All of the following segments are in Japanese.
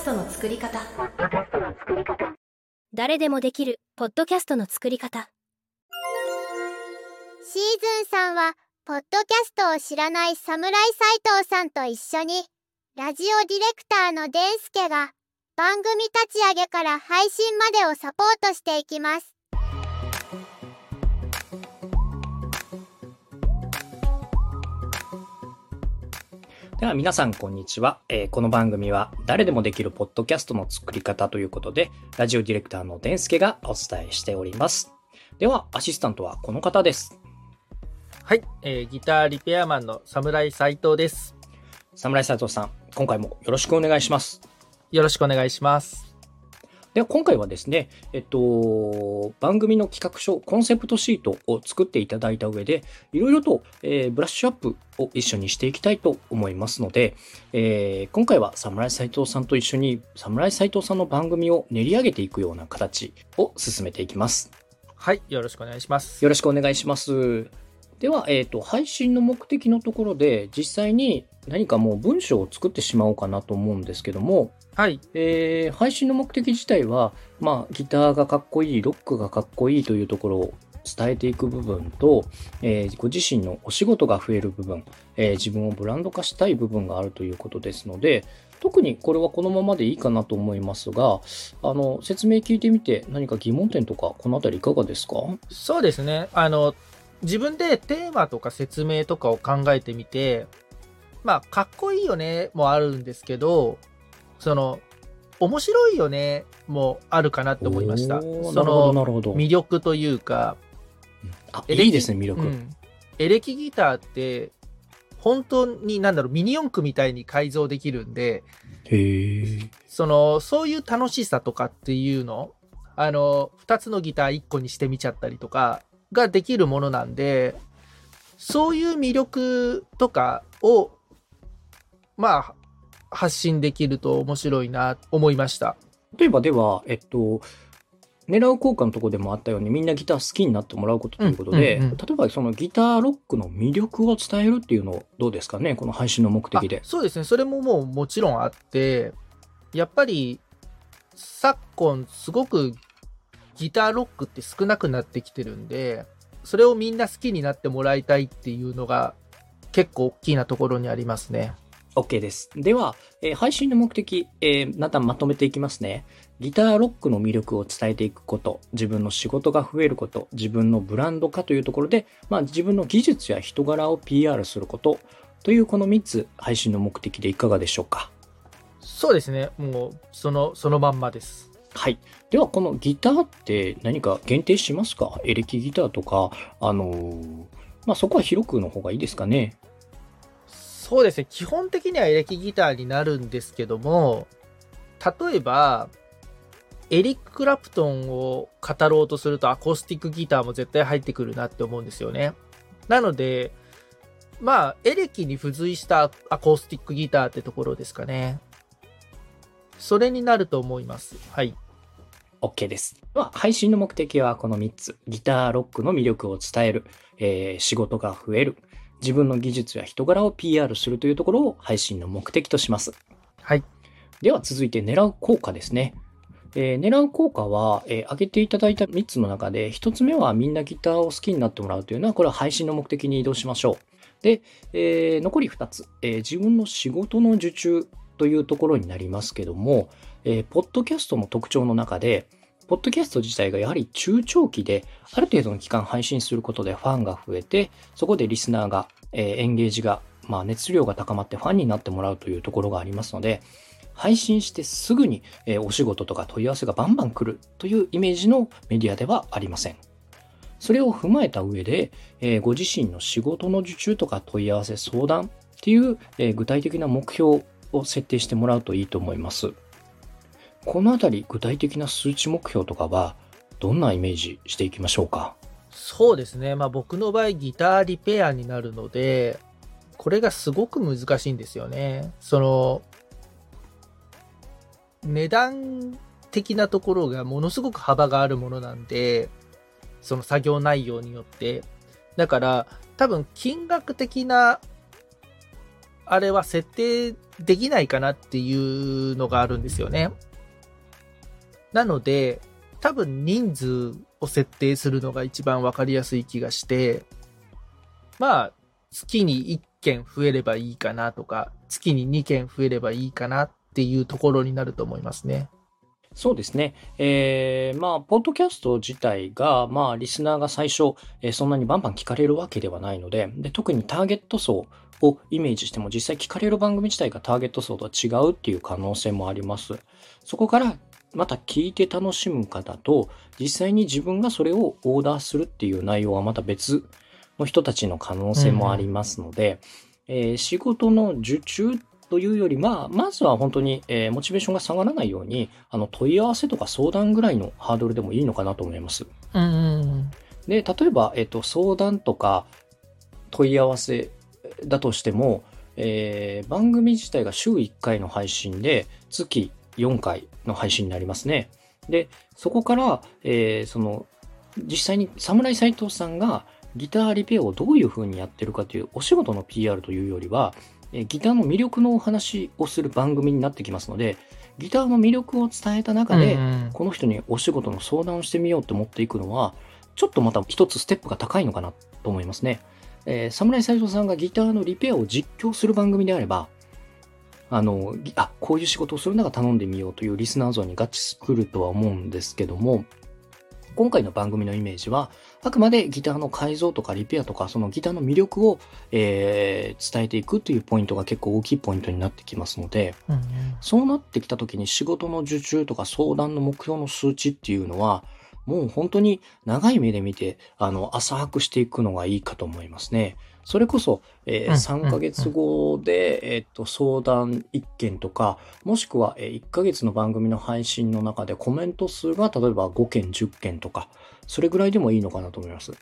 ストの作り方。誰でもできるポッドキャストの作り方。シーズンさんはポッドキャストを知らない侍斎藤さんと一緒にラジオディレクターのデンスケが番組立ち上げから配信までをサポートしていきます。では皆さんこんにちは、えーこの番組は誰でもできるポッドキャストの作り方ということで、ラジオディレクターのデンスケがお伝えしております。では、アシスタントはこの方です。はい、えーギターリペアマンの侍斉藤です。侍斉藤さん、今回もよろしくお願いします。よろしくお願いします。では今回はですね、えっと、番組の企画書、コンセプトシートを作っていただいた上で、いろいろと、えーブラッシュアップを一緒にしていきたいと思いますので、えー今回は侍斉藤さんと一緒に、侍斉藤さんの番組を練り上げていくような形を進めていきます。はい、よろしくお願いします。よろしくお願いします。では、えっ、と、配信の目的のところで、実際に何かもう文章を作ってしまおうかなと思うんですけども、はい、えー配信の目的自体は、まあ、ギターがかっこいい、ロックがかっこいいというところを伝えていく部分と、えーご自身のお仕事が増える部分、えー自分をブランド化したい部分があるということですので、特にこれはこのままでいいかなと思いますが、あの、説明聞いてみて何か疑問点とか、このあたりいかがですか？そうですね。あの、自分でテーマとか説明とかを考えてみて、まあ、かっこいいよねもあるんですけど、その、面白いよねもあるかなって思いました。その。魅力というか、あ、いいですね、魅力。うんエレキギターって、本当になんだろう、ミニ四駆みたいに改造できるんで。その、そういう楽しさとかっていうの、あの、二つのギター一個にしてみちゃったりとか、ができるものなんで、そういう魅力とかを、まあ、発信できると面白いな、思いました。例えばでは、えっと、狙う効果のところでもあったようにみんなギター好きになってもらうことということで、うんうんうん例えばそのギターロックの魅力を伝えるっていうのどうですかねこの配信の目的であ。そうですね。それももうもちろんあって、やっぱり、昨今すごくギターロックって少なくなってきてるんで、それをみんな好きになってもらいたいっていうのが結構大きなところにありますね。OK です。では、えー配信の目的、えー、またまとめていきますね。ギターロックの魅力を伝えていくこと、自分の仕事が増えること、自分のブランド化というところで、まあ自分の技術や人柄を PR することというこの3つ配信の目的でいかがでしょうか？そうですね。もう、その、そのまんまです。はい。では、このギターって何か限定しますか？エレキギターとか、あのーまあ、そこは広くの方がいいですかね？そうですね。基本的にはエレキギターになるんですけども、例えば、エリック・クラプトンを語ろうとするとアコースティックギターも絶対入ってくるなって思うんですよね。なので、まあ、エレキに付随したアコースティックギターってところですかね。それになると思います。はい。OK です。では、配信の目的はこの3つ。ギターロックの魅力を伝える、えー仕事が増える、自分の技術や人柄を PR するというところを配信の目的とします。はい。では続いて狙う効果ですね。えー狙う効果は、えー挙げていただいた3つの中で、1つ目はみんなギターを好きになってもらうというのは、これは配信の目的に移動しましょう。で、えー残り2つ、えー自分の仕事の受注というところになりますけども、えーポッドキャストの特徴の中で、ポッドキャスト自体がやはり中長期で、ある程度の期間配信することでファンが増えて、そこでリスナーが、えーエンゲージが、まあ熱量が高まってファンになってもらうというところがありますので、配信してすぐに、えーお仕事とか問い合わせがバンバン来るというイメージのメディアではありません。それを踏まえた上で、えーご自身の仕事の受注とか問い合わせ相談っていう、えー具体的な目標を設定してもらうといいと思います。このあたり具体的な数値目標とかはどんなイメージしていきましょうか？そうですね。まあ僕の場合ギターリペアになるので、これがすごく難しいんですよね。その、値段的なところがものすごく幅があるものなんで、その作業内容によって。だから、多分金額的な、あれは設定できないかなっていうのがあるんですよね。なので、多分人数を設定するのが一番わかりやすい気がして、まあ、月に1件増えればいいかなとか、月に2件増えればいいかなっていうところになると思いますね。そうですね。えー、まあ、ポッドキャスト自体が、まあ、リスナーが最初、えーそんなにバンバン聞かれるわけではないので、で、特にターゲット層をイメージしても、実際聞かれる番組自体がターゲット層とは違うっていう可能性もあります。そこから、また聞いて楽しむ方と、実際に自分がそれをオーダーするっていう内容はまた別の人たちの可能性もありますので、えー仕事の受注というより、まあ、まずは本当に、えーモチベーションが下がらないように、あの、問い合わせとか相談ぐらいのハードルでもいいのかなと思います。うんうんで、例えば、えっ、と、相談とか問い合わせだとしても、えー番組自体が週1回の配信で、月4回の配信になりますね。で、そこから、えーその、実際に侍斎藤さんがギターリペアをどういう風にやってるかというお仕事の PR というよりは、えーギターの魅力のお話をする番組になってきますので、ギターの魅力を伝えた中で、うんこの人にお仕事の相談をしてみようと思っていくのは、ちょっとまた一つステップが高いのかなと思いますね。えー、侍斎藤さんがギターのリペアを実況する番組であれば、あの、ぎあ、こういう仕事をするなら頼んでみようというリスナー像に合致するとは思うんですけども、今回の番組のイメージは、あくまでギターの改造とかリペアとか、そのギターの魅力を、えー伝えていくというポイントが結構大きいポイントになってきますので、うんうんそうなってきた時に仕事の受注とか相談の目標の数値っていうのは、もう本当に長い目で見て、あの、浅くしていくのがいいかと思いますね。それこそ、えーうん3ヶ月後で、えっと、相談1件とか、もしくは、えー1ヶ月の番組の配信の中でコメント数が例えば5件、10件とか、それぐらいでもいいのかなと思います。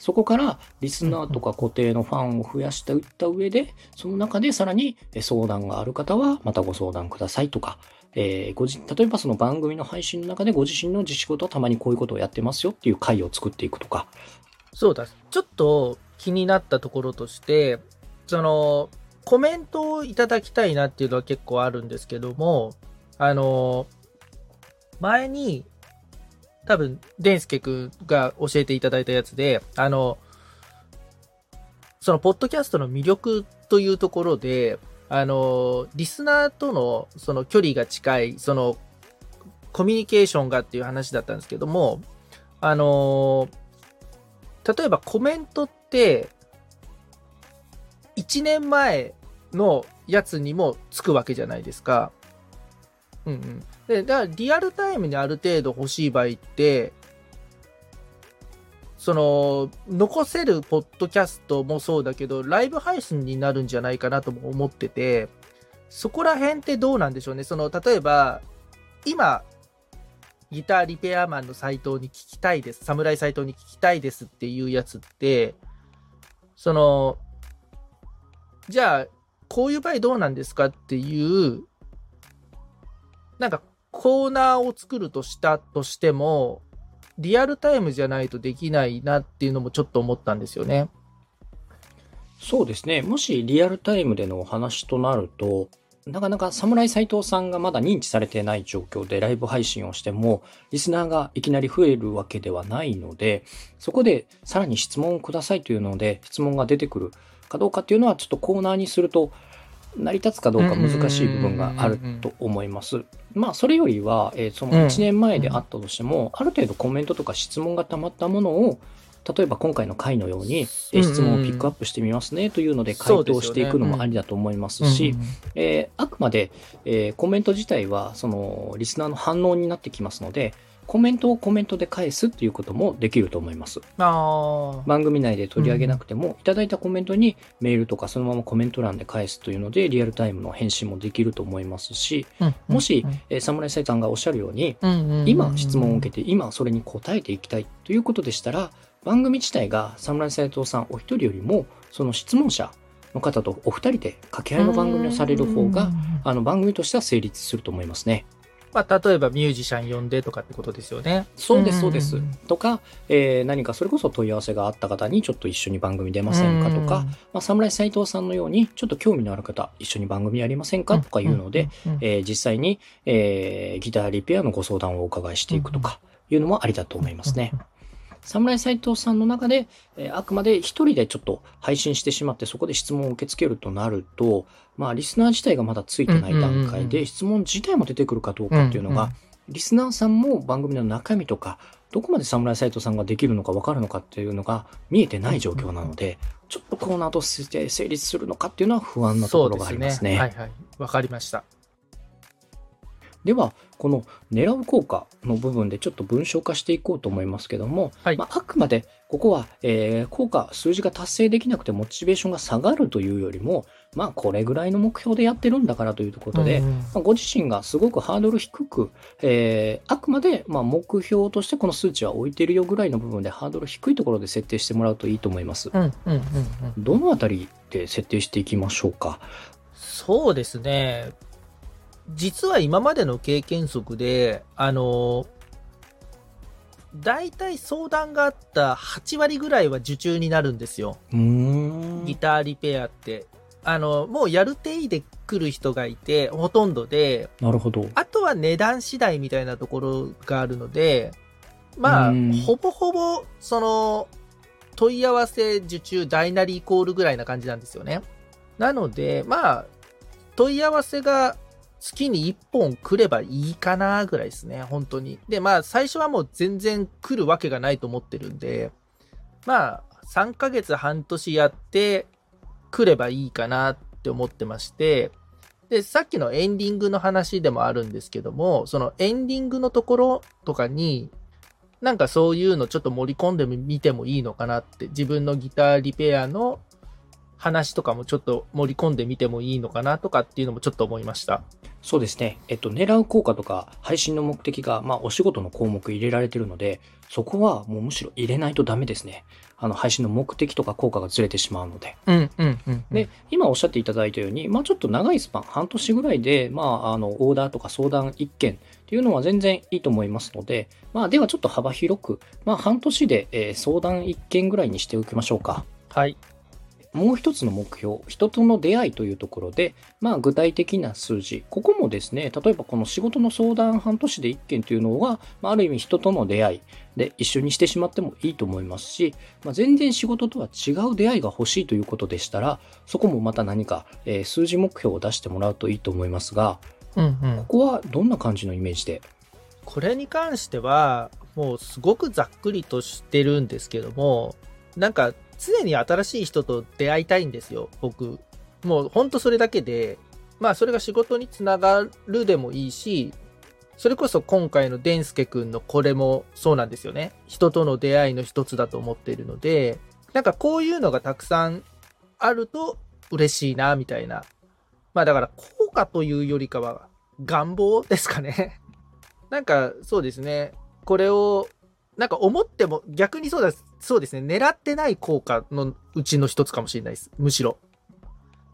そこからリスナーとか固定のファンを増やしていった上で、その中でさらにえ相談がある方はまたご相談くださいとか、えーごじ例えばその番組の配信の中でご自身の自仕事はたまにこういうことをやってますよっていう回を作っていくとか。そうだ。ちょっと気になったところとして、その、コメントをいただきたいなっていうのは結構あるんですけども、あの、前に、多分、デンスケ君が教えていただいたやつで、あの、その、ポッドキャストの魅力というところで、あの、リスナーとの、その距離が近い、その、コミュニケーションがっていう話だったんですけども、あの、例えばコメントって、1年前のやつにもつくわけじゃないですか。うんうん。で、だからリアルタイムにある程度欲しい場合って、その、残せるポッドキャストもそうだけど、ライブ配信になるんじゃないかなとも思ってて、そこら辺ってどうなんでしょうね。その、例えば、今、ギターリペアマンのサイトに聞きたいです。侍サイトに聞きたいですっていうやつって、その、じゃあ、こういう場合どうなんですかっていう、なんかコーナーを作るとしたとしても、リアルタイムじゃないとできないなっていうのもちょっと思ったんですよね。そうですね。もしリアルタイムでのお話となると、なかなか侍斎藤さんがまだ認知されてない状況でライブ配信をしても、リスナーがいきなり増えるわけではないので、そこでさらに質問をくださいというので、質問が出てくるかどうかっていうのはちょっとコーナーにすると、成り立つかどうか難しい部分があると思います。まあ、それよりは、えーそのうん1年前であったとしても、ある程度コメントとか質問が溜まったものを、例えば今回の回のように、えー質問をピックアップしてみますねというので回答していくのもありだと思いますし、えーあくまで、えーコメント自体はそのリスナーの反応になってきますので、コメントをコメントで返すっていうこともできると思います。番組内で取り上げなくても、いただいたコメントにメールとかそのままコメント欄で返すというので、リアルタイムの返信もできると思いますし、もし、えー、侍サイさんがおっしゃるように、今質問を受けて、今それに答えていきたいということでしたら、番組自体が侍斎藤さんお一人よりも、その質問者の方とお二人で掛け合いの番組をされる方が、あの番組としては成立すると思いますね。まあ、例えばミュージシャン呼んでとかってことですよね。そうです、そうです。とか、えー何かそれこそ問い合わせがあった方にちょっと一緒に番組出ませんかとか、まあ、侍斎藤さんのようにちょっと興味のある方、一緒に番組やりませんかとかいうので、、えー実際に、えーギターリペアのご相談をお伺いしていくとかいうのもありだと思いますね。。侍斎藤さんの中で、えーあくまで一人でちょっと配信してしまってそこで質問を受け付けるとなると、まあリスナー自体がまだついてない段階で質問自体も出てくるかどうかっていうのが、リスナーさんも番組の中身とか、どこまで侍斎藤さんができるのか分かるのかっていうのが見えてない状況なので、ちょっとコーナーとして成立するのかっていうのは不安なところがありますね。はいはい。わかりました。では、この狙う効果の部分でちょっと文章化していこうと思いますけども、はいまあ、あくまでここは、えー効果、数字が達成できなくてモチベーションが下がるというよりも、まあ、これぐらいの目標でやってるんだからということで、うんうんまあご自身がすごくハードル低く、えーあくまでまあ目標としてこの数値は置いてるよぐらいの部分でハードル低いところで設定してもらうといいと思います。うんうんうんうん。どのあたりで設定していきましょうか？そうですね。実は今までの経験則で、あの、大体相談があった8割ぐらいは受注になるんですよ。ギターリペアって。あの、もうやる手で来る人がいて、ほとんどで、なるほど。あとは値段次第みたいなところがあるので、まあうん、ほぼほぼ、その、問い合わせ受注大なりイコールぐらいな感じなんですよね。なので、まあ、問い合わせが月に1本来ればいいかなぐらいですね、本当に。で、まあ、最初はもう全然来るわけがないと思ってるんで、まあ、3ヶ月半年やって来ればいいかなって思ってまして、で、さっきのエンディングの話でもあるんですけども、そのエンディングのところとかに、なんかそういうのちょっと盛り込んでみてもいいのかなって、自分のギターリペアの話とかもちょっと盛り込んでみてもいいのかなとかっていうのもちょっと思いました。そうですね。えっと、狙う効果とか配信の目的が、まあ、お仕事の項目入れられてるので、そこはもうむしろ入れないとダメですね。あの、配信の目的とか効果がずれてしまうので。うん、うん、うん。で、今おっしゃっていただいたように、まあちょっと長いスパン、半年ぐらいで、まああの、オーダーとか相談1件っていうのは全然いいと思いますので、まあではちょっと幅広く、まあ半年で、えー相談1件ぐらいにしておきましょうか。はい。もう一つの目標、人との出会いというところで、まあ具体的な数字、ここもですね、例えばこの仕事の相談半年で1件というのは、まあ、ある意味人との出会い。で一緒にしてしまってもいいと思いますし、まあ、全然仕事とは違う出会いが欲しいということでしたら、そこもまた何か、えー数字目標を出してもらうといいと思いますが、うん、うん。こ。こはどんな感じのイメージで？これに関しては、もうすごくざっくりとしてるんですけども、なんか常に新しい人と出会いたいんですよ、僕。もうほんとそれだけで、まあそれが仕事につながるでもいいし、それこそ今回のデンスケくんのこれもそうなんですよね。人との出会いの一つだと思っているので、なんかこういうのがたくさんあると嬉しいな、みたいな。まあだから効果というよりかは願望ですかね。なんかそうですね。これをなんか思っても逆にそうだ、そうですね。狙ってない効果のうちの一つかもしれないです。むしろ。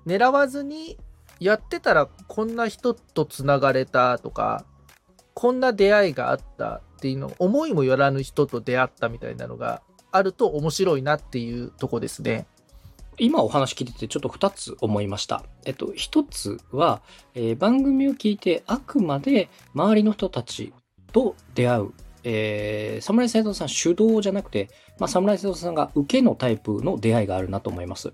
狙わずにやってたらこんな人と繋がれたとか、こんな出会いがあったっていうの、思いもよらぬ人と出会ったみたいなのがあると面白いなっていうとこですね。今お話聞いててちょっと2つ思いました。えっと、1つは、えー番組を聞いてあくまで周りの人たちと出会う。えー、侍斎藤さん主導じゃなくて、まあ、侍斎藤さんが受けのタイプの出会いがあるなと思います。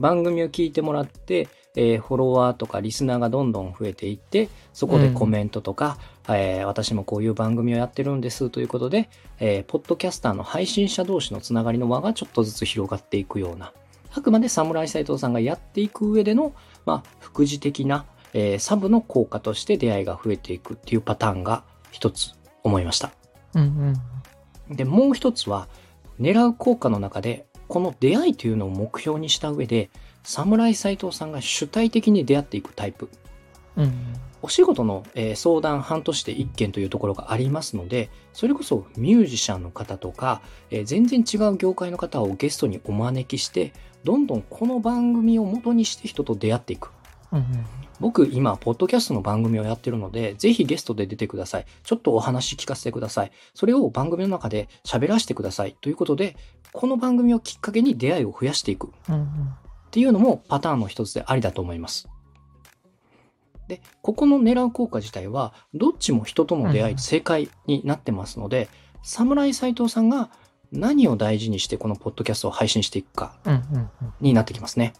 番組を聞いてもらって、えーフォロワーとかリスナーがどんどん増えていって、そこでコメントとか、えー私もこういう番組をやってるんですということで、えーポッドキャスターの配信者同士のつながりの輪がちょっとずつ広がっていくような、あくまで侍斎藤さんがやっていく上での、まあ、副次的な、えーサブの効果として出会いが増えていくっていうパターンが一つ思いました。うんうん。で、もう一つは、狙う効果の中で、この出会いというのを目標にした上で、侍斎藤さんが主体的に出会っていくタイプ。うんお仕事の、えー相談半年で1件というところがありますので、それこそミュージシャンの方とか、えー全然違う業界の方をゲストにお招きして、どんどんこの番組を元にして人と出会っていく。うんうん僕今、ポッドキャストの番組をやってるので、ぜひゲストで出てください。ちょっとお話聞かせてください。それを番組の中で喋らせてください。ということで、この番組をきっかけに出会いを増やしていく。うんうんっていうのもパターンの一つでありだと思います。で、ここの狙う効果自体は、どっちも人との出会い、うん正解になってますので、侍斎藤さんが何を大事にしてこのポッドキャストを配信していくかうんうんうんになってきますね。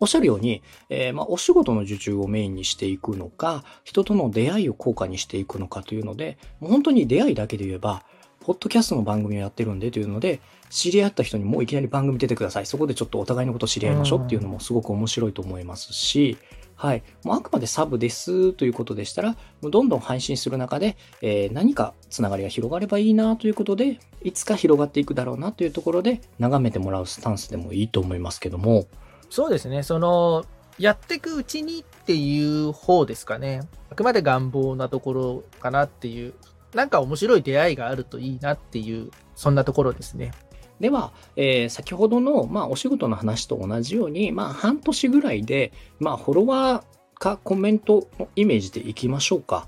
おっしゃるように、えーまあ、お仕事の受注をメインにしていくのか、人との出会いを効果にしていくのかというので、もう本当に出会いだけで言えば、ポッドキャストの番組をやってるんでというので、知り合った人にもういきなり番組出てください。そこでちょっとお互いのことを知り合いましょうっていうのもすごく面白いと思いますし、はい。もうあくまでサブですということでしたら、もうどんどん配信する中で、えー何かつながりが広がればいいなということで、いつか広がっていくだろうなというところで、眺めてもらうスタンスでもいいと思いますけども、そうですね。その、やっていくうちにっていう方ですかね。あくまで願望なところかなっていう。なんか面白い出会いがあるといいなっていう、そんなところですね。では、えー先ほどの、まあ、お仕事の話と同じように、まあ、半年ぐらいで、まあ、フォロワーかコメントのイメージでいきましょうか。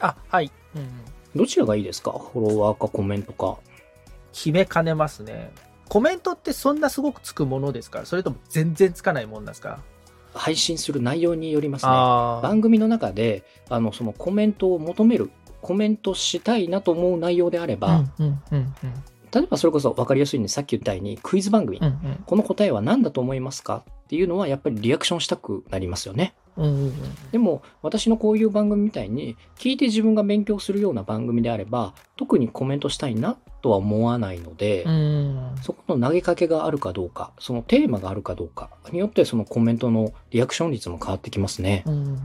あ、はい。うんうん。どちらがいいですか？フォロワーかコメントか。決めかねますね。コメントってそんなすごくつくものですか？それとも全然つかないもんなんですか？配信する内容によりますね。番組の中で、あの、そのコメントを求める、コメントしたいなと思う内容であれば、例えばそれこそ分かりやすいんで、さっき言ったようにクイズ番組、うんうん。この答えは何だと思いますか？っていうのはやっぱりリアクションしたくなりますよね。うんうんうんでも私のこういう番組みたいに聞いて自分が勉強するような番組であれば特にコメントしたいなとは思わないので、うんそこの投げかけがあるかどうかそのテーマがあるかどうかによってそのコメントのリアクション率も変わってきますね。うん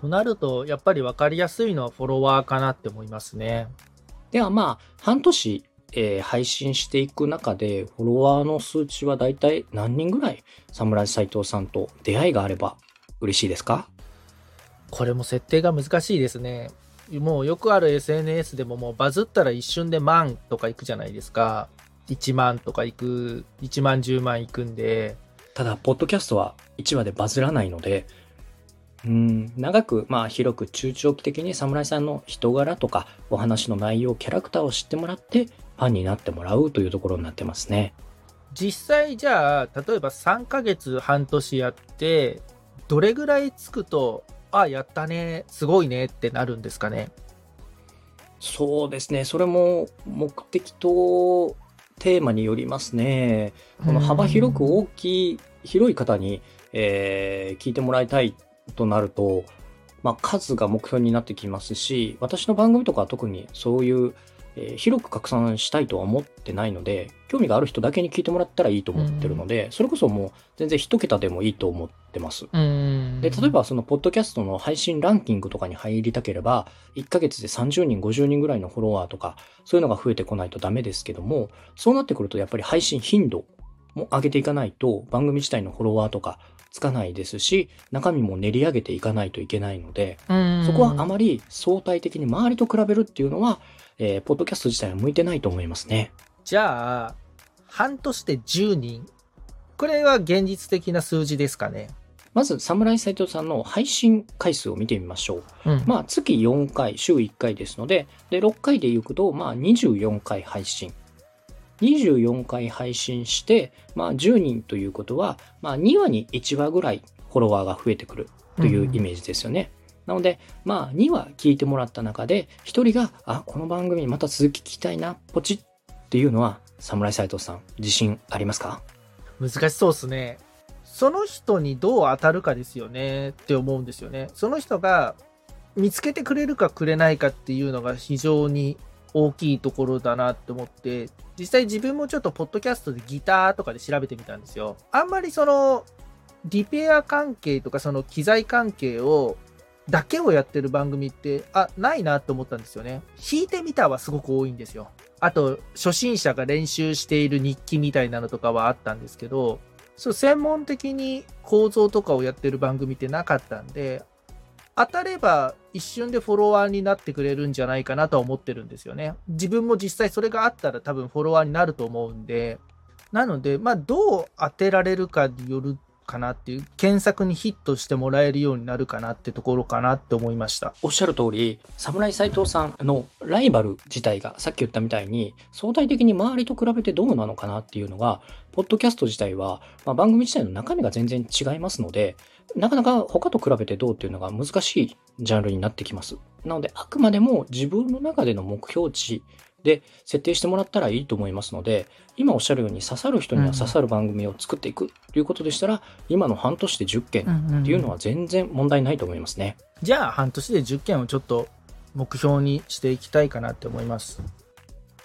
となると、やっぱり分かりやすいのはフォロワーかなって思いますね。ではまあ半年、えー配信していく中でフォロワーの数値はだいたい何人ぐらい侍斎藤さんと出会いがあれば嬉しいですか？これも設定が難しいですね。もうよくある SNS でももうバズったら一瞬で万とかいくじゃないですか。1万とかいく、1万10万いくんで、ただ、ポッドキャストは1話でバズらないので、うん、長く、まあ、広く中長期的に侍さんの人柄とか、お話の内容、キャラクターを知ってもらって、ファンになってもらうというところになってますね。実際じゃあ、例えば3ヶ月半年やって、どれぐらいつくと、あ、やったね、すごいねってなるんですかね？そうですね。それも目的とテーマによりますね。この幅広く大きい、広い方に、えー聞いてもらいたいとなると、まあ、数が目標になってきますし、私の番組とかは特にそういう、えー広く拡散したいとは思ってないので、興味がある人だけに聞いてもらったらいいと思ってるので、それこそもう全然一桁でもいいと思ってます。うん。で、例えばそのポッドキャストの配信ランキングとかに入りたければ、1ヶ月で30人、50人ぐらいのフォロワーとか、そういうのが増えてこないとダメですけども、そうなってくるとやっぱり配信頻度も上げていかないと、番組自体のフォロワーとかつかないですし、中身も練り上げていかないといけないので、うん、そこはあまり相対的に周りと比べるっていうのは、えーポッドキャスト自体は向いてないと思いますね。じゃあ、半年で10人。これは現実的な数字ですかね。まず、侍斎藤さんの配信回数を見てみましょう。うんまあ、月4回、週1回ですので、で、6回で行くと、まあ、24回配信。24回配信して、まあ、10人ということは、まあ、2話に1話ぐらいフォロワーが増えてくるというイメージですよね。なので、まあ、2話聞いてもらった中で、1人が、あ、この番組また続き聞きたいな、ポチっていうのは、侍斎藤さん、自信ありますか？難しそうですね。その人にどう当たるかですよねって思うんですよね。その人が見つけてくれるかくれないかっていうのが非常に大きいところだなって思って、実際自分もちょっとポッドキャストでギターとかで調べてみたんですよ。あんまりそのリペア関係とかその機材関係をだけをやってる番組って、あ、ないなって思ったんですよね。弾いてみたはすごく多いんですよ。あと、初心者が練習している日記みたいなのとかはあったんですけど、そう、専門的に構造とかをやってる番組ってなかったんで、当たれば一瞬でフォロワーになってくれるんじゃないかなとは思ってるんですよね。自分も実際それがあったら多分フォロワーになると思うんで、なので、まあ、どう当てられるかによるかなっていう、検索にヒットしてもらえるようになるかなってところかなって思いました。おっしゃる通り、侍斎藤さんのライバル自体がさっき言ったみたいに相対的に周りと比べてどうなのかなっていうのが、ポッドキャスト自体は、まあ、番組自体の中身が全然違いますので、なかなか他と比べてどうっていうのが難しいジャンルになってきます。なので、あくまでも自分の中での目標値で設定してもらったらいいと思いますので、今おっしゃるように刺さる人には刺さる番組を作っていくということでしたら、今の半年で10件っていうのは全然問題ないと思いますね。じゃあ半年で10件をちょっと目標にしていきたいかなって思います。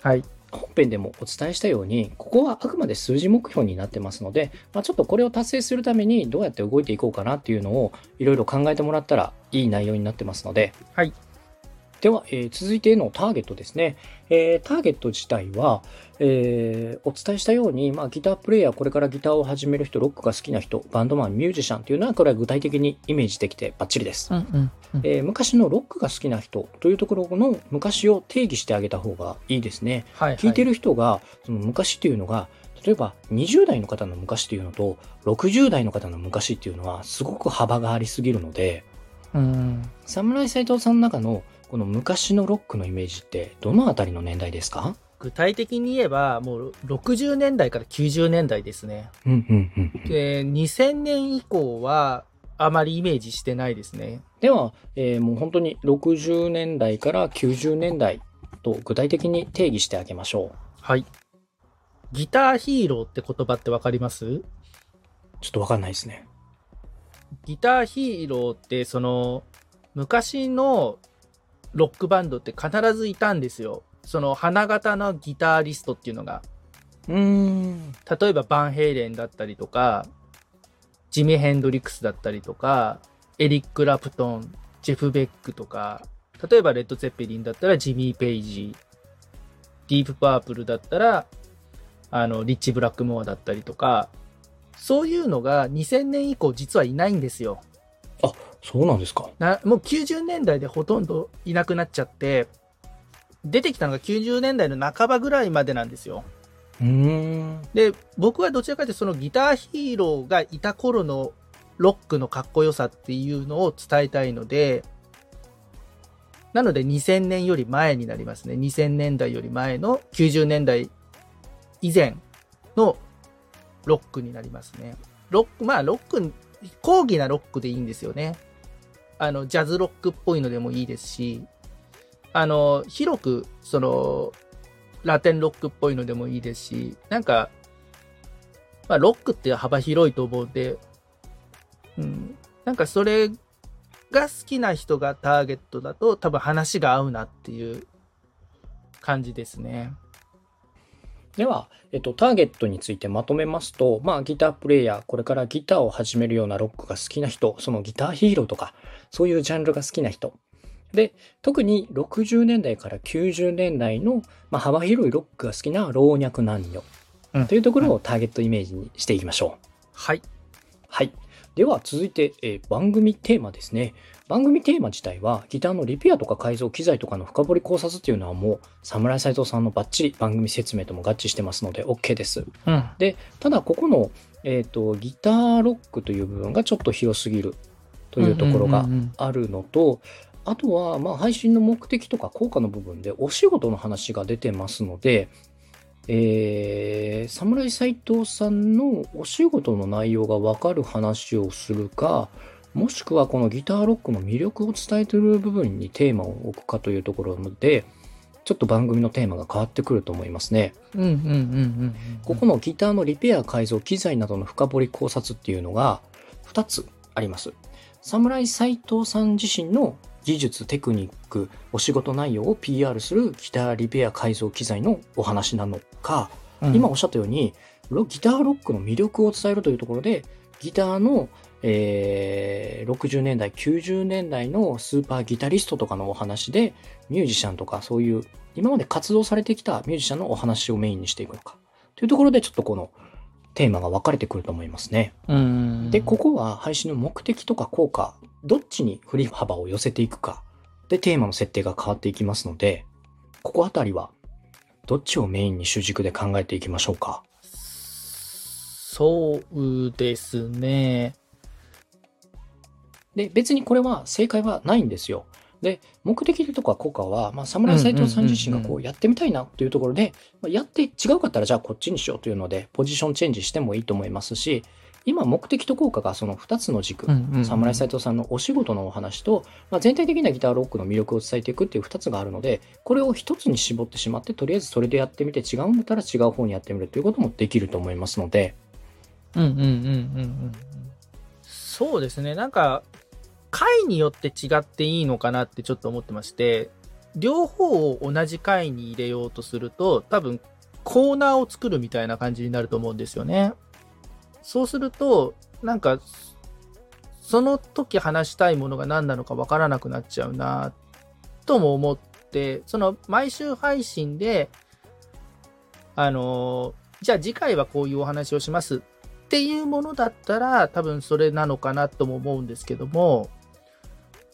はい。本編でもお伝えしたように、ここはあくまで数字目標になってますので、まあ、ちょっとこれを達成するためにどうやって動いていこうかなっていうのをいろいろ考えてもらったらいい内容になってますので、はい。では、えー続いてのターゲットですね。えーターゲット自体は、えーお伝えしたように、まあ、ギタープレイヤー、これからギターを始める人、ロックが好きな人、バンドマン、ミュージシャンっていうのは、これは具体的にイメージできてバッチリです。うんうんうんえー昔のロックが好きな人というところの昔を定義してあげた方がいいですね。はい、聞いてる。る人が、その昔っていうのが、例えば20代の方の昔っていうのと、60代の方の昔っていうのは、すごく幅がありすぎるので、うん。侍斎藤さんの中の、この昔のロックのイメージって、どのあたりの年代ですか？具体的に言えば、もう60年代から90年代ですね。うんうんうんうん。で、2000年以降は、あまりイメージしてないですね。では、えーもう本当に60年代から90年代と具体的に定義してあげましょう。はい。ギターヒーローって言葉ってわかります？ちょっとわかんないですね。ギターヒーローって、その、昔のロックバンドって必ずいたんですよ。その花形のギタリストっていうのが。うーん。例えばバンヘイレンだったりとか、ジミ・ヘンドリックスだったりとか、エリック・ラプトン、ジェフ・ベックとか、例えばレッド・ゼッペリンだったらジミー・ペイジ、ディープ・パープルだったら、あの、リッチ・ブラックモアだったりとか、そういうのが2000年以降実はいないんですよ。そうなんですか。なもう90年代でほとんどいなくなっちゃって、出てきたのが90年代の半ばぐらいまでなんですよ。うーん。で、僕はどちらかというとそのギターヒーローがいた頃のロックのかっこよさっていうのを伝えたいので、なので2000年より前になりますね。2000年代より前の90年代以前のロックになりますね。ロック、まあロック、講義なロックでいいんですよね。あの、ジャズロックっぽいのでもいいですし、あの、広く、その、ラテンロックっぽいのでもいいですし、なんか、まあ、ロックって幅広いと思うんで、うん、なんかそれが好きな人がターゲットだと多分話が合うなっていう感じですね。では、えっと、ターゲットについてまとめますと、まあ、ギタープレイヤー、これからギターを始めるようなロックが好きな人、そのギターヒーローとか、そういうジャンルが好きな人。で、特に60年代から90年代の、まあ、幅広いロックが好きな老若男女うんというところをターゲットイメージにしていきましょう。はい。はい。では続いて、えー番組テーマですね。番組テーマ自体はギターのリペアとか改造機材とかの深掘り考察っていうのはもう侍斎藤さんのバッチリ番組説明とも合致してますので OK です。うん。で、ただここの、えっ、と、ギターロックという部分がちょっと広すぎるというところがうんうんうんあるのと、あとは、まあ、配信の目的とか効果の部分でお仕事の話が出てますので、えー、侍斎藤さんのお仕事の内容がわかる話をするか、もしくはこのギターロックの魅力を伝えている部分にテーマを置くかというところで、ちょっと番組のテーマが変わってくると思いますね。ここのギターのリペア改造機材などの深掘り考察っていうのが2つあります。侍斎藤さん自身の技術、テクニック、お仕事内容を PR するギターリペア改造機材のお話なのか、うん今おっしゃったように、ロギターロックの魅力を伝えるというところで、ギターの、えー60年代、90年代のスーパーギタリストとかのお話で、ミュージシャンとかそういう、今まで活動されてきたミュージシャンのお話をメインにしていくのか。というところで、ちょっとこのテーマが分かれてくると思いますね。うん。で、ここは配信の目的とか効果、どっちに振り幅を寄せていくか、で、テーマの設定が変わっていきますので、ここあたりは、どっちをメインに主軸で考えていきましょうか。そうですね。で、別にこれは正解はないんですよ。で、目的とか効果は、まあ、侍斎藤さん自身がこうやってみたいなというところで、まあ、やって違うかったらじゃあこっちにしようというので、ポジションチェンジしてもいいと思いますし、今目的と効果がその2つの軸、侍斎藤さんのお仕事のお話と、まあ、全体的なギターロックの魅力を伝えていくっていう2つがあるので、これを1つに絞ってしまって、とりあえずそれでやってみて違うんだったら違う方にやってみるということもできると思いますので。うんうんうんうんうん。そうですね。なんか、回によって違っていいのかなってちょっと思ってまして、両方を同じ回に入れようとすると、多分コーナーを作るみたいな感じになると思うんですよね。そうすると、なんか、その時話したいものが何なのかわからなくなっちゃうな、とも思って、その毎週配信で、あの、じゃあ次回はこういうお話をしますっていうものだったら、多分それなのかなとも思うんですけども、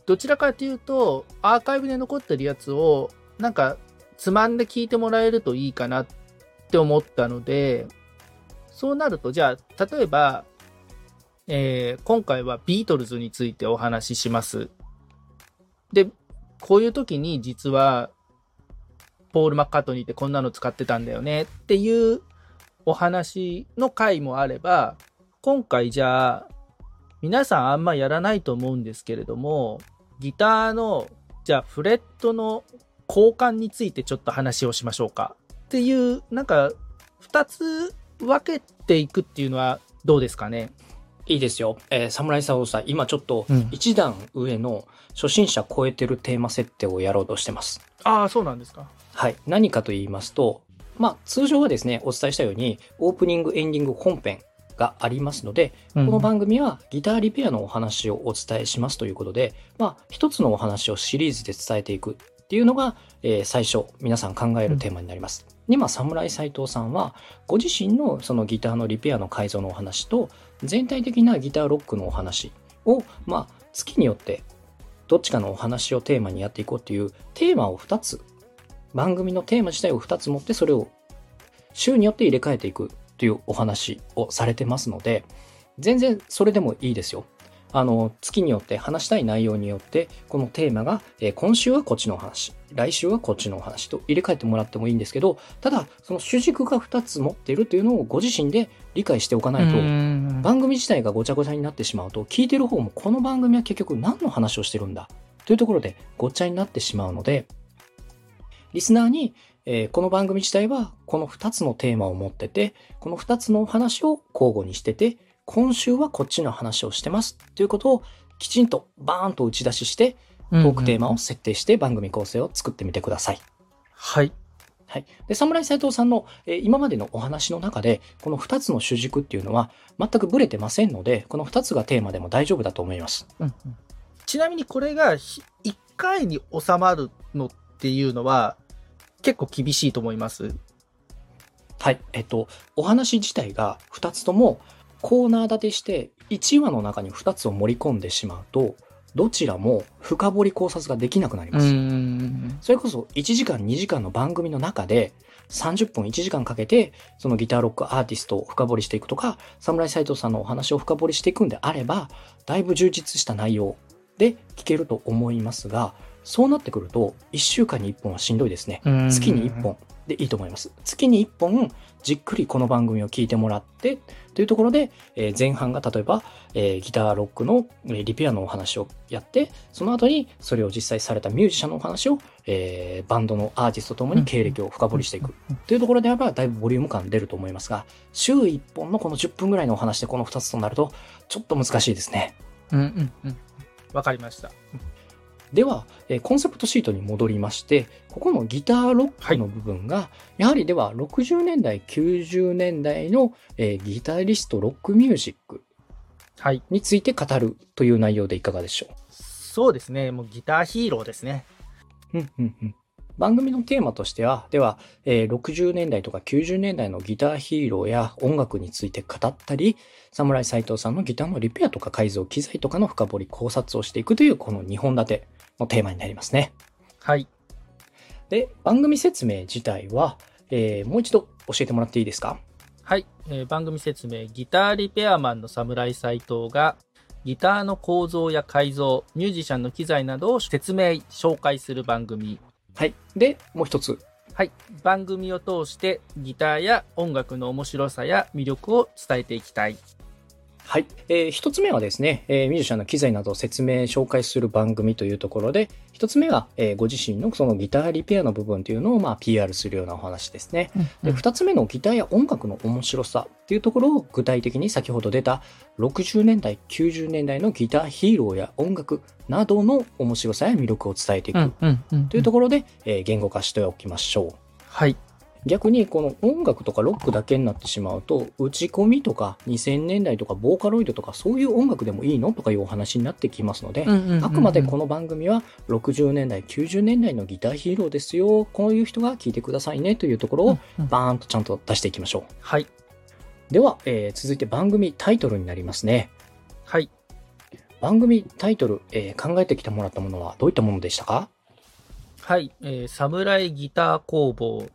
どちらかというと、アーカイブで残ってるやつを、なんか、つまんで聞いてもらえるといいかなって思ったので、そうなると、じゃあ、例えば、えー、今回はビートルズについてお話しします。で、こういう時に実は、ポール・マッカートニーってこんなの使ってたんだよねっていうお話の回もあれば、今回じゃあ、皆さんあんまやらないと思うんですけれども、ギターの、じゃあフレットの交換についてちょっと話をしましょうかっていう、なんか、二つ分けていくっていうのはどうですかね？いいですよ。えー、侍さん、今ちょっと一段上の初心者超えてるテーマ設定をやろうとしてます。ああ、そうなんですか。はい。何かと言いますと、まあ、通常はですね、お伝えしたように、オープニング、エンディング、本編がありますので、この番組はギターリペアのお話をお伝えしますということで、まあ、一つのお話をシリーズで伝えていくっていうのが、えー、最初、皆さん考えるテーマになります。今、侍斎藤さんは、ご自身のそのギターのリペアの改造のお話と、全体的なギターロックのお話を、まあ、月によって、どっちかのお話をテーマにやっていこうっていう、テーマを2つ、番組のテーマ自体を2つ持って、それを週によって入れ替えていくというお話をされてますので、全然それでもいいですよ。あの、月によって話したい内容によって、このテーマが、えー、今週はこっちのお話、来週はこっちのお話と入れ替えてもらってもいいんですけど、ただ、その主軸が2つ持っているというのをご自身で理解しておかないと、番組自体がごちゃごちゃになってしまうと、聞いてる方もこの番組は結局何の話をしてるんだというところでごっちゃになってしまうので、リスナーに、えー、この番組自体はこの2つのテーマを持ってて、この2つのお話を交互にしてて、今週はこっちの話をしてますということをきちんとバーンと打ち出しして、トークテーマを設定して番組構成を作ってみてください。はい。はい。で、侍斎藤さんの、えー、今までのお話の中で、この2つの主軸っていうのは全くブレてませんので、この2つがテーマでも大丈夫だと思います。うんうん、ちなみにこれが1回に収まるのっていうのは結構厳しいと思います？はい。えっと、お話自体が2つともコーナー立てして1話の中に2つを盛り込んでしまうと、どちらも深掘り考察ができなくなります。それこそ1時間2時間の番組の中で30分1時間かけてそのギターロックアーティストを深掘りしていくとか、侍斎藤さんのお話を深掘りしていくんであれば、だいぶ充実した内容で聞けると思いますが、そうなってくると1週間に1本はしんどいですね。月に1本でいいと思います。月に1本じっくりこの番組を聞いてもらってというところで、えー、前半が例えば、えー、ギターロックの、えリペアのお話をやって、その後にそれを実際されたミュージシャンのお話を、えー、バンドのアーティストともに経歴を深掘りしていくというところであれば、だいぶボリューム感出ると思いますが、週1本のこの10分ぐらいのお話でこの2つとなると、ちょっと難しいですね。うんうんうん。わかりました。では、えコンセプトシートに戻りまして、ここのギターロックの部分が、はい、やはりでは60年代、90年代の、えギタリストロックミュージックについて語るという内容でいかがでしょう、そうですね。もうギターヒーローですね。うんうんうん。番組のテーマとしては、では、えー、60年代とか90年代のギターヒーローや音楽について語ったり、侍斎藤さんのギターのリペアとか改造、機材とかの深掘り考察をしていくというこの2本立てのテーマになりますね。はい。で、番組説明自体は、えー、もう一度教えてもらっていいですか？はい、えー番組説明、ギターリペアマンの侍斎藤が、ギターの構造や改造、ミュージシャンの機材などを説明、紹介する番組。はい。で、もう一つ。はい、番組を通してギターや音楽の面白さや魅力を伝えていきたい。はい。えー一つ目はですね、えーミュージシャンの機材などを説明、紹介する番組というところで、一つ目は、えーご自身のそのギターリペアの部分というのを、まあ、PR するようなお話ですね。で、二つ目のギターや音楽の面白さっていうところを具体的に先ほど出た60年代、90年代のギターヒーローや音楽などの面白さや魅力を伝えていくうんうんうんというところで、えー言語化しておきましょう。はい。逆にこの音楽とかロックだけになってしまうと打ち込みとか2000年代とかボーカロイドとかそういう音楽でもいいのとかいうお話になってきますので、あくまでこの番組は60年代90年代のギターヒーローですよこういう人が聞いてくださいねというところをバーンとちゃんと出していきましょうはい。では、えー続いて番組タイトルになりますねはい。番組タイトル、えー考えてきてもらったものはどういったものでしたか？はい。えー、サムライギター工房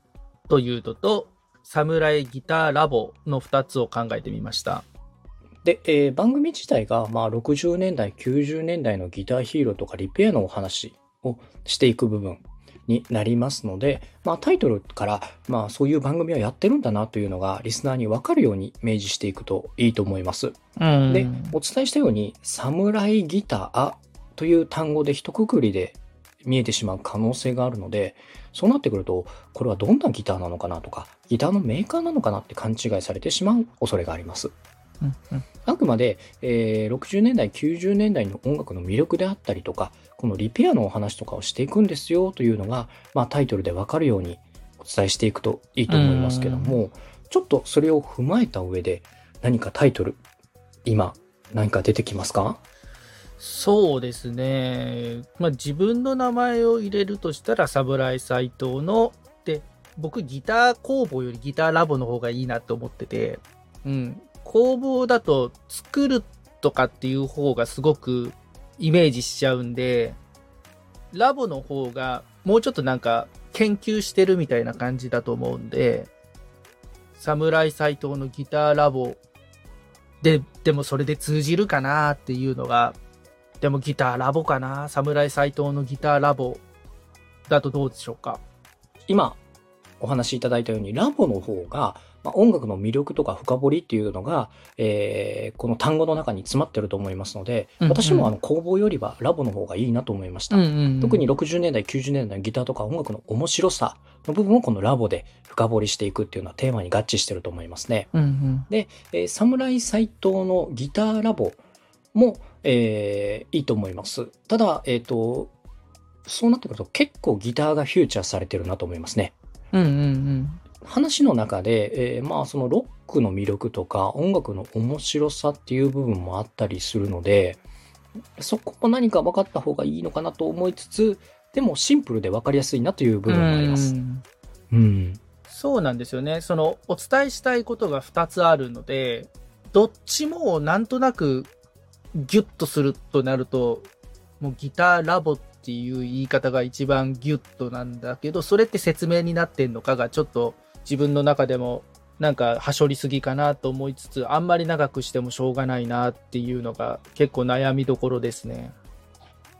というのと、サムライギターラボの2つを考えてみました。で、えー番組自体が、まあ、60年代、90年代のギターヒーローとかリペアのお話をしていく部分になりますので、まあ、タイトルから、まあ、そういう番組はやってるんだなというのが、リスナーに分かるように明示していくといいと思います。うんで、お伝えしたように、サムライギターという単語で一括りで見えてしまう可能性があるので、そうなってくると、これはどんなギターなのかなとか、ギターのメーカーなのかなって勘違いされてしまう恐れがあります。うんうん。あくまで、えー60年代、90年代の音楽の魅力であったりとか、このリペアのお話とかをしていくんですよというのが、まあ、タイトルでわかるようにお伝えしていくといいと思いますけども、ちょっとそれを踏まえた上で何かタイトル、今何か出てきますか？そうですね。まあ、自分の名前を入れるとしたら、サブライ斎藤の、で、僕ギター工房よりギターラボの方がいいなと思ってて、うん。工房だと作るとかっていう方がすごくイメージしちゃうんで、ラボの方がもうちょっとなんか研究してるみたいな感じだと思うんで、サムライ斎藤のギターラボで、でもそれで通じるかなっていうのが、でもギターラボかな？サムライ斎藤のギターラボだとどうでしょうか？今お話しいただいたようにラボの方が、まあ、音楽の魅力とか深掘りっていうのが、えーこの単語の中に詰まってると思いますので、うんうん。私もあの工房よりはラボの方がいいなと思いました。特に60年代、90年代のギターとか音楽の面白さの部分をこのラボで深掘りしていくっていうのはテーマに合致してると思いますね。うんうん。えー、サムライ斎藤のギターラボも、えーいいと思います。ただ、えっ、と、そうなってくると結構ギターがフューチャーされてるなと思いますね。うんうん話の中で、えーまあそのロックの魅力とか音楽の面白さっていう部分もあったりするので、そこも何か分かった方がいいのかなと思いつつ、でもシンプルで分かりやすいなという部分もありますう。んうん。そうなんですよね。その、お伝えしたいことが2つあるので、どっちもなんとなくギュッとするとなると、もうギターラボっていう言い方が一番ギュッとなんだけど、それって説明になってんのかがちょっと自分の中でもなんかはしょりすぎかなと思いつつ、あんまり長くしてもしょうがないなっていうのが結構悩みどころですね。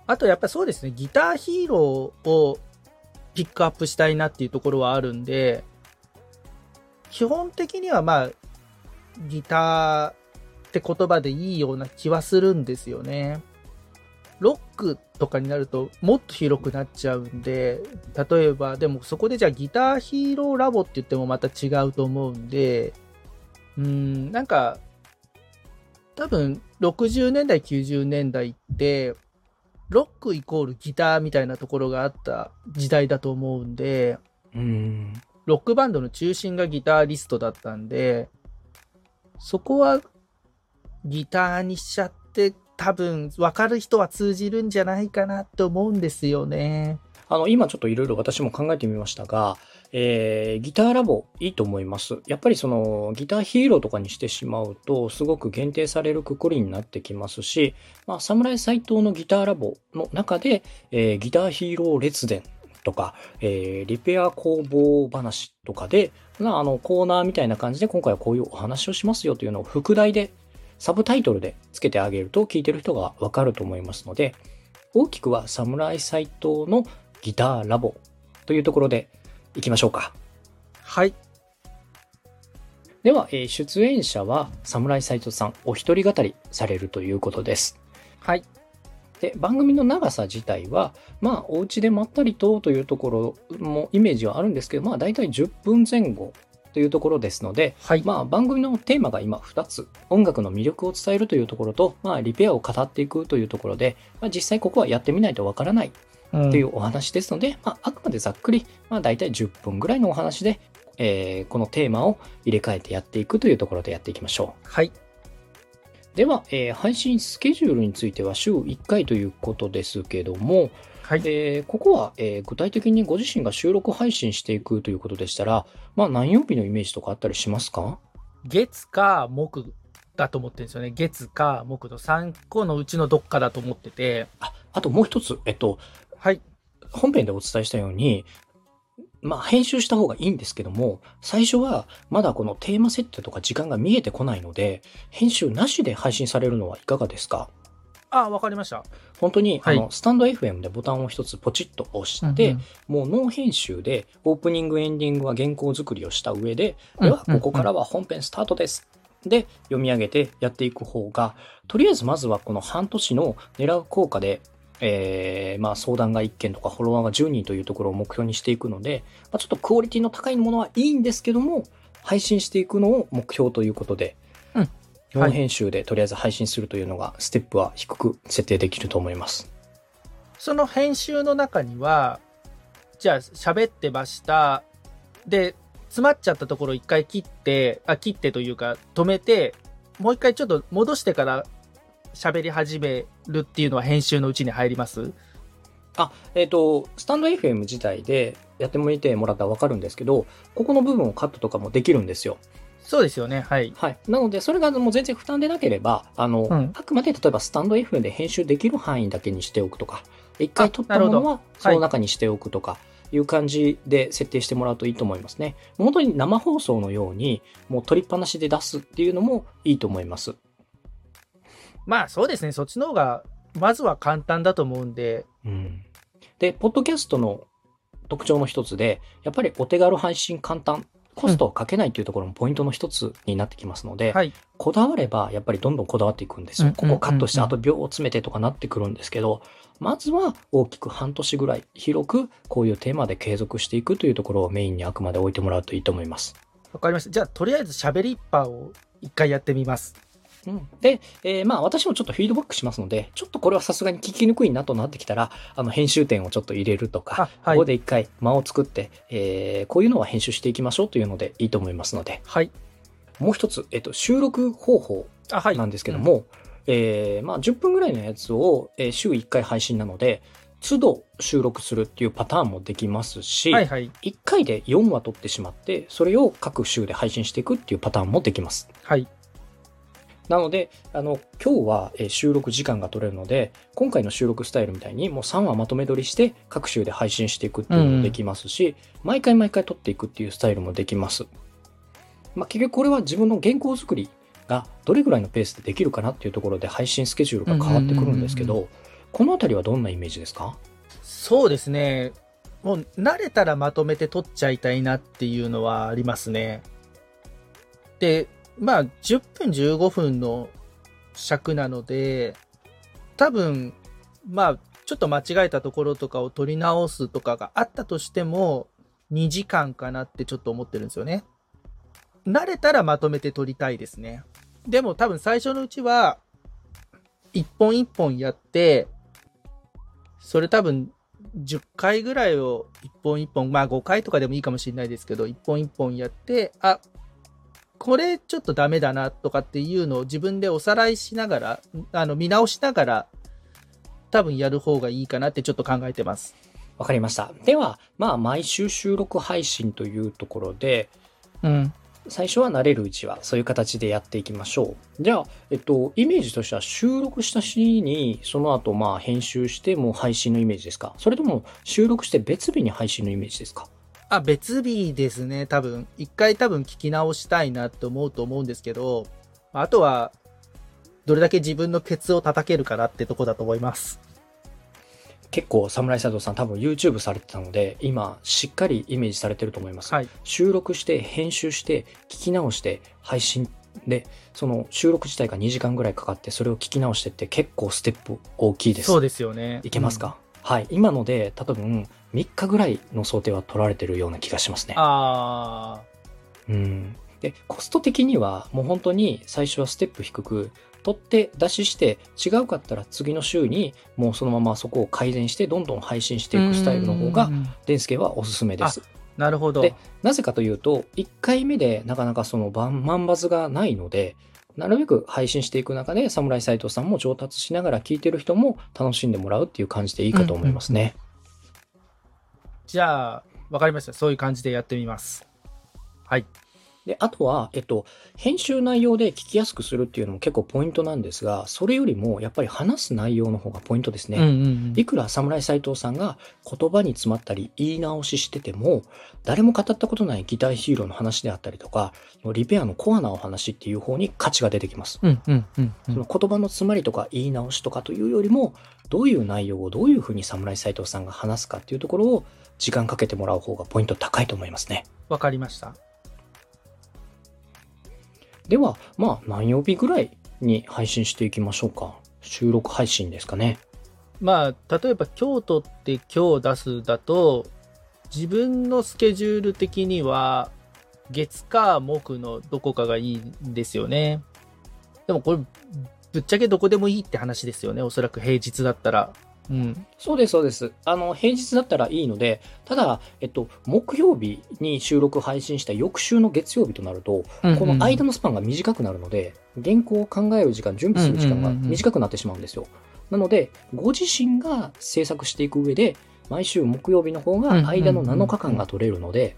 あとやっぱそうですね、ギターヒーローをピックアップしたいなっていうところはあるんで、基本的にはまあ、ギターって言葉でいいような気はするんですよね。ロックとかになるともっと広くなっちゃうんで、例えば、でもそこでじゃあギターヒーローラボって言ってもまた違うと思うんで、うーん、なんか、多分60年代、90年代って、ロックイコールギターみたいなところがあった時代だと思うんで、うん。ロックバンドの中心がギタリストだったんで、そこはギターにしちゃって多分分かる人は通じるんじゃないかなって思うんですよね。あの、今ちょっといろいろ私も考えてみましたが、えーギターラボいいと思います。やっぱりそのギターヒーローとかにしてしまうと、すごく限定されるくくりになってきますし、まあ、侍斎藤のギターラボの中で、えーギターヒーロー列伝とか、えー、リペア工房話とかで、まあ、あの、コーナーみたいな感じで今回はこういうお話をしますよというのを副題で、サブタイトルで付けてあげると聞いてる人がわかると思いますので、大きくはサムライ斎藤のギターラボというところで行きましょうか。はい。では、えー出演者は侍斎藤さんお一人語りされるということです。はい。で、番組の長さ自体は、まあ、お家でまったりとというところもイメージはあるんですけど、まあ、大体10分前後というところですので、はい。まあ、番組のテーマが今2つ。音楽の魅力を伝えるというところと、まあ、リペアを語っていくというところで、まあ、実際ここはやってみないとわからないうんっていうお話ですので、まあ、あくまでざっくり、まあ、大体10分ぐらいのお話で、えーこのテーマを入れ替えてやっていくというところでやっていきましょはい。う。では、えー配信スケジュールについては週1回ということですけども、はい。えーここは、えー具体的にご自身が収録配信していくということでしたら、まあ、何曜日のイメージとかあったりしますか？月か木だと思ってるんですよね。月か木の3個のうちのどっかだと思ってて。ああともう一つ、えっと、はい。本編でお伝えしたように、まあ、編集した方がいいんですけども、最初はまだこのテーマ設定とか時間が見えてこないので、編集なしで配信されるのはいかがですか？あ、わかりました。本当に、はいあの、スタンド FM でボタンを一つポチッと押して、うんもうノー編集でオープニングエンディングは原稿作りをした上で、うんではここからは本編スタートです。で、読み上げてやっていく方が、とりあえずまずはこの半年の狙う効果で、えーまあ相談が1件とかフォロワーが10人というところを目標にしていくので、まあ、ちょっとクオリティの高いものはいいんですけども、配信していくのを目標ということで、うんノー編集でとりあえず配信するというのが、ステップは低く設定できると思います。その編集の中には、じゃあ喋ってました。で、詰まっちゃったところを一回切って、あ、切ってというか止めて、もう一回ちょっと戻してから喋り始めるっていうのは編集のうちに入ります？あ、えっ、と、スタンド FM 自体でやってみてもらったらわかるんですけど、ここの部分をカットとかもできるんですよ。そうですよね。はい。はい。なので、それがもう全然負担でなければ、あの、うんあくまで例えばスタンド FM で編集できる範囲だけにしておくとか、一回撮ったものはその中にしておくとか、いう感じで設定してもらうといいと思いますね。本当に生放送のように、もう撮りっぱなしで出すっていうのもいいと思います。まあそうですね。そっちの方が、まずは簡単だと思うんで、うん。で、ポッドキャストの特徴の一つで、やっぱりお手軽配信簡単、コストをかけないっていうところもポイントの一つになってきますので、はい。こだわればやっぱりどんどんこだわっていくんですよ。うんここカットしてうんあと秒を詰めてとかなってくるんですけど、まずは大きく半年ぐらい広くこういうテーマで継続していくというところをメインにあくまで置いてもらうといいと思います。わかりました。じゃあ、とりあえず喋りっぱを一回やってみます。うん、で、えーまあ私もちょっとフィードバックしますので、ちょっとこれはさすがに聞きにくいなとなってきたら、あの編集点をちょっと入れるとか、あ、はい。ここで一回間を作って、えーこういうのは編集していきましょうというのでいいと思いますので、はい。もう一つ、えっと、収録方法。なんですけども、えーまあ10分ぐらいのやつを、えー週1回配信なので、都度収録するっていうパターンもできますし、はいはい。1回で4話撮ってしまって、それを各週で配信していくっていうパターンもできます。はい。なので、あの、今日はえー収録時間が取れるので、今回の収録スタイルみたいにもう3話まとめ撮りして各週で配信していくっていうのもできますし、毎回毎回撮っていくっていうスタイルもできます。まあ、結局これは自分の原稿作りがどれぐらいのペースでできるかなっていうところで配信スケジュールが変わってくるんですけうんうんど、このあたりはどんなイメージですか？そうですね。もう慣れたらまとめて撮っちゃいたいなっていうのはありますね。で、まあ10分15分の尺なので、多分、まあちょっと間違えたところとかを撮り直すとかがあったとしても2時間かなってちょっと思ってるんですよね。慣れたらまとめて撮りたいですね。でも多分最初のうちは一本一本やって、それ多分10回ぐらいを一本一本、まあ5回とかでもいいかもしれないですけど、一本一本やって、あ、これちょっとダメだなとかっていうのを自分でおさらいしながら、あの見直しながら、多分やる方がいいかなってちょっと考えてます。わかりました。では、まあ、毎週収録配信というところで、うん。最初は慣れるうちはそういう形でやっていきましょう。じゃあ、えっと、イメージとしては収録した日にその後まあ編集してもう配信のイメージですか？それとも収録して別日に配信のイメージですか？あ、別日ですね、多分。一回多分聞き直したいなって思うと思うんですけど、あとは、どれだけ自分のケツを叩けるかなってとこだと思います。結構侍サイドさん多分 YouTube されてたので今しっかりイメージされてると思います、はい。収録して編集して聞き直して配信でその収録自体が2時間ぐらいかかってそれを聞き直してって結構ステップ大きいですそうですよね。いけますか、はい今ので多分3日ぐらいの想定は取られてるような気がしますね。うんあうん。でコスト的にはもう本当に最初はステップ低く取って出しして違うかったら次の週にもうそのままそこを改善してどんどん配信してーいくスタイルの方がうんデンスケはおすすめです。なるほど。でなぜかというと1回目でなかなかその万万バズがないのでなるべく配信していく中で侍斎藤さんも上達しながら聞いてる人も楽しんでもらうっていう感じでいいかと思いますね、じゃあ、わかりました。そういう感じでやってみます。はい。で、あとは、えっと、編集内容で聞きやすくするっていうのも結構ポイントなんですが、それよりもやっぱり話す内容の方がポイントですね。うんうんうんいくら侍斎藤さんが言葉に詰まったり言い直ししてても、誰も語ったことないギターヒーローの話であったりとか、リペアのコアなお話っていう方に価値が出てきます。うんうんうんうんその言葉の詰まりとか言い直しとかというよりも、どういう内容をどういうふうに侍斎藤さんが話すかっていうところを時間かけてもらう方がポイント高いと思いますね。わかりました。では、まあ、何曜日ぐらいに配信していきましょうか？収録配信ですかね。まあ、例えば今日撮って今日出すだと、自分のスケジュール的には、月火木のどこかがいいんですよね。でもこれ、ぶっちゃけどこでもいいって話ですよね。おそらく平日だったら。うん。そうです、そうです。あの、平日だったらいいので、ただ、えっと、木曜日に収録配信した翌週の月曜日となると、この間のスパンが短くなるので、原稿を考える時間、準備する時間が短くなってしまうんですよ。なので、ご自身が制作していく上で、毎週木曜日の方が間の7日間が取れるので、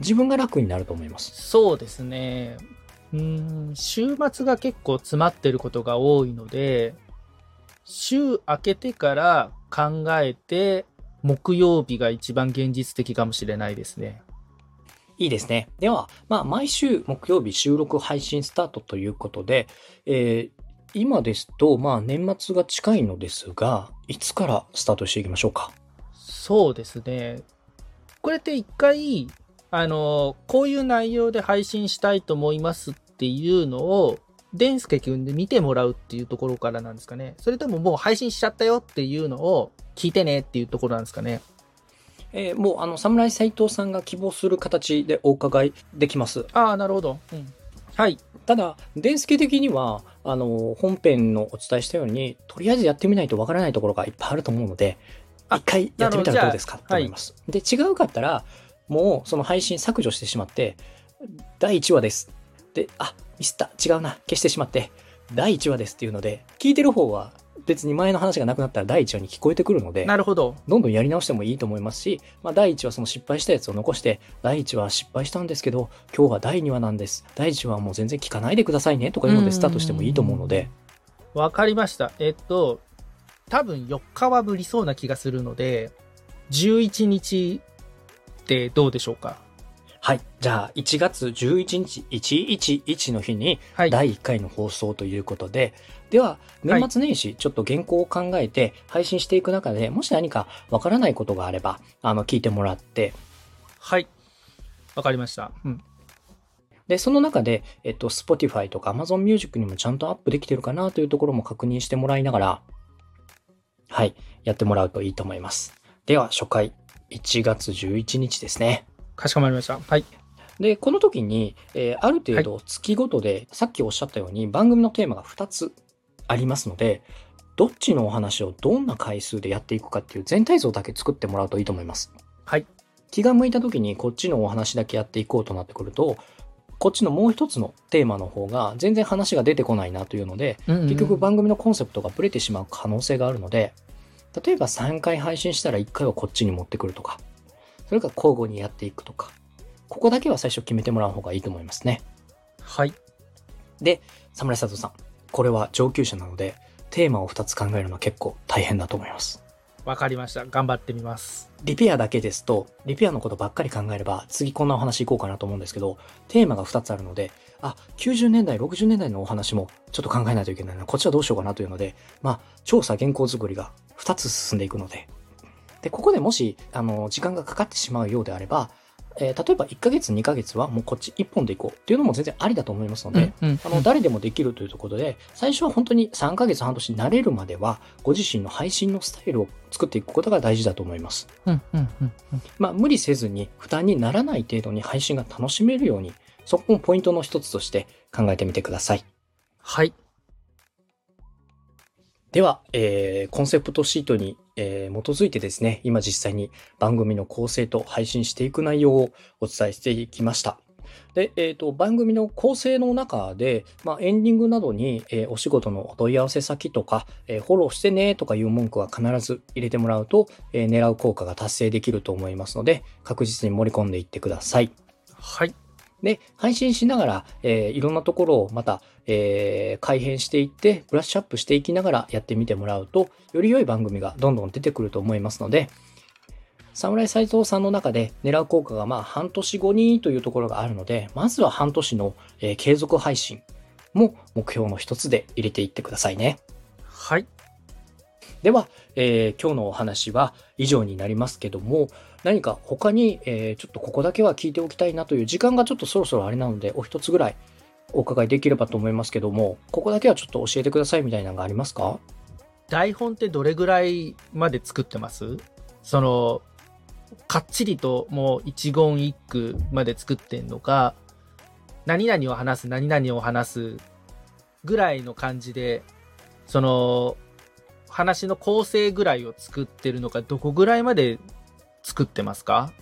自分が楽になると思います。そうですね。うん、週末が結構詰まってることが多いので、週明けてから考えて、木曜日が一番現実的かもしれないですね。いいですね。では、まあ、毎週木曜日収録配信スタートということで、えー今ですと、まあ、年末が近いのですが、いつからスタートしていきましょうか？そうですね。これって一回、あの、こういう内容で配信したいと思いますっていうのを、デンスケ君で見てもらうっていうところからなんですかね。それとももう配信しちゃったよっていうのを聞いてねっていうところなんですかね。えーもう、あの、侍斎藤さんが希望する形でお伺いできます。ああ、なるほど。うん。はい。ただ、デンスケ的には、あの、本編のお伝えしたように、とりあえずやってみないとわからないところがいっぱいあると思うので、あ一回やってみたらどうですかと思います。で、違うかったら、もうその配信削除してしまって、第1話です。で、あ、ミスった。違うな。消してしまって、第1話ですっていうので、聞いてる方は別に前の話がなくなったら第1話に聞こえてくるので、なるほど。どんどんやり直してもいいと思いますし、まあ、第1話その失敗したやつを残して、第1話失敗したんですけど、今日は第2話なんです。第1話はもう全然聞かないでくださいねとかいうのでスタートしてもいいと思うので、わかりました。えっと、多分4日は無理そうな気がするので、11日ってどうでしょうか？はい。じゃあ、1月11日、111の日に、はい。第1回の放送ということで、では、年末年始、ちょっと原稿を考えて配信していく中で、もし何かわからないことがあれば、あの、聞いてもらって、はい。わかりました。うん。で、その中で、えっと、Spotify とか Amazon Music にもちゃんとアップできてるかなというところも確認してもらいながら、はい、やってもらうといいと思います。では、初回、1月11日ですね。かしこまりました。はい。で、この時に、えーある程度月ごとで、さっきおっしゃったように番組のテーマが2つありますので、どっちのお話をどんな回数でやっていくかっていう全体像だけ作ってもらうといいと思います。はい。気が向いた時にこっちのお話だけやっていこうとなってくると、こっちのもう一つのテーマの方が全然話が出てこないなというので、結局番組のコンセプトがブレてしまう可能性があるので、例えば3回配信したら1回はこっちに持ってくるとか、それから交互にやっていくとか、ここだけは最初決めてもらう方がいいと思いますね。はい。で、侍佐藤さん。これは上級者なので、テーマを2つ考えるのは結構大変だと思います。わかりました。頑張ってみます。リペアだけですと、リペアのことばっかり考えれば、次こんなお話いこうかなと思うんですけど、テーマが2つあるので、あ、90年代、60年代のお話もちょっと考えないといけないな、こっちはどうしようかなというので、まあ、調査原稿作りが2つ進んでいくので、で、ここでもし、あの、時間がかかってしまうようであれば、えー例えば1ヶ月、2ヶ月はもうこっち1本でいこうっていうのも全然ありだと思いますので、うんあの、誰でもできるというところで、最初は本当に3ヶ月半年慣れるまでは、ご自身の配信のスタイルを作っていくことが大事だと思います。うんうんうんうんまあ、無理せずに負担にならない程度に配信が楽しめるように、そこもポイントの一つとして考えてみてください。はい。では、えーコンセプトシートに、えー基づいてですね、今実際に番組の構成と配信していく内容をお伝えしていきました。で、えっ、と、番組の構成の中で、まあ、エンディングなどに、えーお仕事のお問い合わせ先とか、えーフォローしてねとかいう文句は必ず入れてもらうと、えー狙う効果が達成できると思いますので、確実に盛り込んでいってください。はい。で、配信しながら、えーいろんなところをまた、えー改変していって、ブラッシュアップしていきながらやってみてもらうと、より良い番組がどんどん出てくると思いますので、侍斎藤さんの中で狙う効果がまあ半年後にというところがあるので、まずは半年の、えー継続配信も目標の一つで入れていってくださいね。はい。では、えー今日のお話は以上になりますけども、何か他に、えーちょっとここだけは聞いておきたいなという時間がちょっとそろそろあれなので、お一つぐらいお伺いできればと思いますけども、ここだけはちょっと教えてくださいみたいなのがありますか？台本ってどれぐらいまで作ってます？その、かっちりともう一言一句まで作ってんのか、何々を話す、何々を話すぐらいの感じで、その、話の構成ぐらいを作ってるのか、どこぐらいまで作ってますか？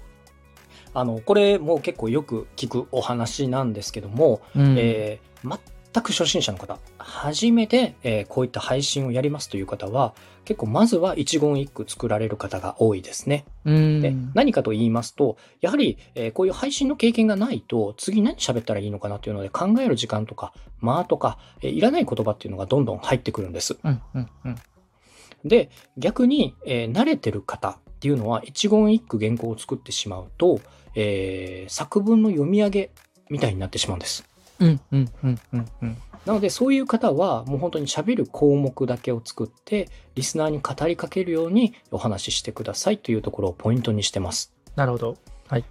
あの、これもう結構よく聞くお話なんですけども、うんえー全く初心者の方、初めて、えーこういった配信をやりますという方は、結構まずは一言一句作られる方が多いですね。うんで何かと言いますと、やはり、えーこういう配信の経験がないと、次何喋ったらいいのかなというので考える時間とか、間とか、えーいらない言葉っていうのがどんどん入ってくるんです。うんうんうんで、逆に、えー慣れてる方っていうのは、一言一句原稿を作ってしまうと、えー作文の読み上げみたいになってしまうんです。うんうんうんうんうんなので、そういう方は、もう本当に喋る項目だけを作って、リスナーに語りかけるようにお話ししてくださいというところをポイントにしてます。なるほど。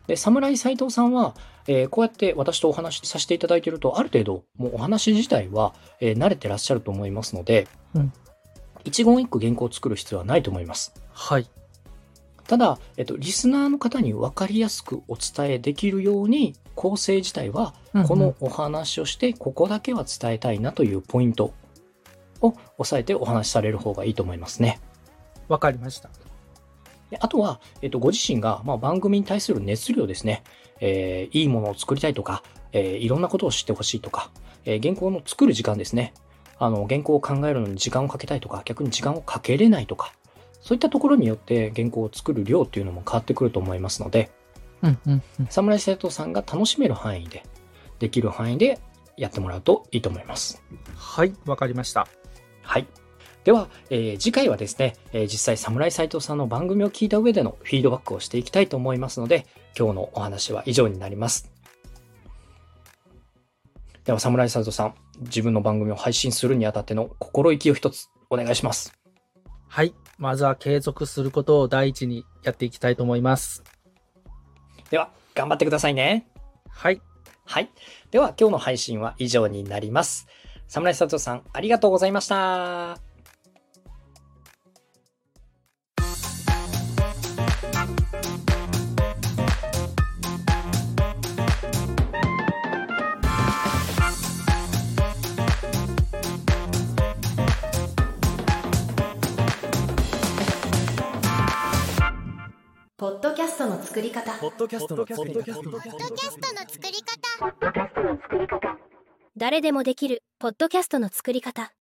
で、侍斎藤さんは、えーこうやって私とお話しさせていただいていると、ある程度、もうお話自体は、えー慣れてらっしゃると思いますので、うん一言一句原稿を作る必要はないと思います。はい。ただ、えっと、リスナーの方に分かりやすくお伝えできるように、構成自体は、このお話をして、ここだけは伝えたいなというポイントを押さえてお話しされる方がいいと思いますね。わかりました。であとは、えっと、ご自身が、まあ、番組に対する熱量ですね。えーいいものを作りたいとか、えーいろんなことを知ってほしいとか、えー原稿の作る時間ですね。あの、原稿を考えるのに時間をかけたいとか、逆に時間をかけれないとか、そういったところによって原稿を作る量っていうのも変わってくると思いますので、うんうんうん侍生徒さんが楽しめる範囲で、できる範囲でやってもらうといいと思います。はい、わかりました。はい。では、えー次回はですね、えー実際侍斎藤さんの番組を聞いた上でのフィードバックをしていきたいと思いますので、今日のお話は以上になります。では、侍斎藤さん、自分の番組を配信するにあたっての心意気を一つお願いします。はい。まずは継続することを第一にやっていきたいと思います。では、頑張ってくださいね。はい。はい。では、今日の配信は以上になります。侍斎藤さん、ありがとうございました。ポッドキャストの作り方。ポッドキャストの作り方。ポッドキャストの作り方。誰でもできるポッドキャストの作り方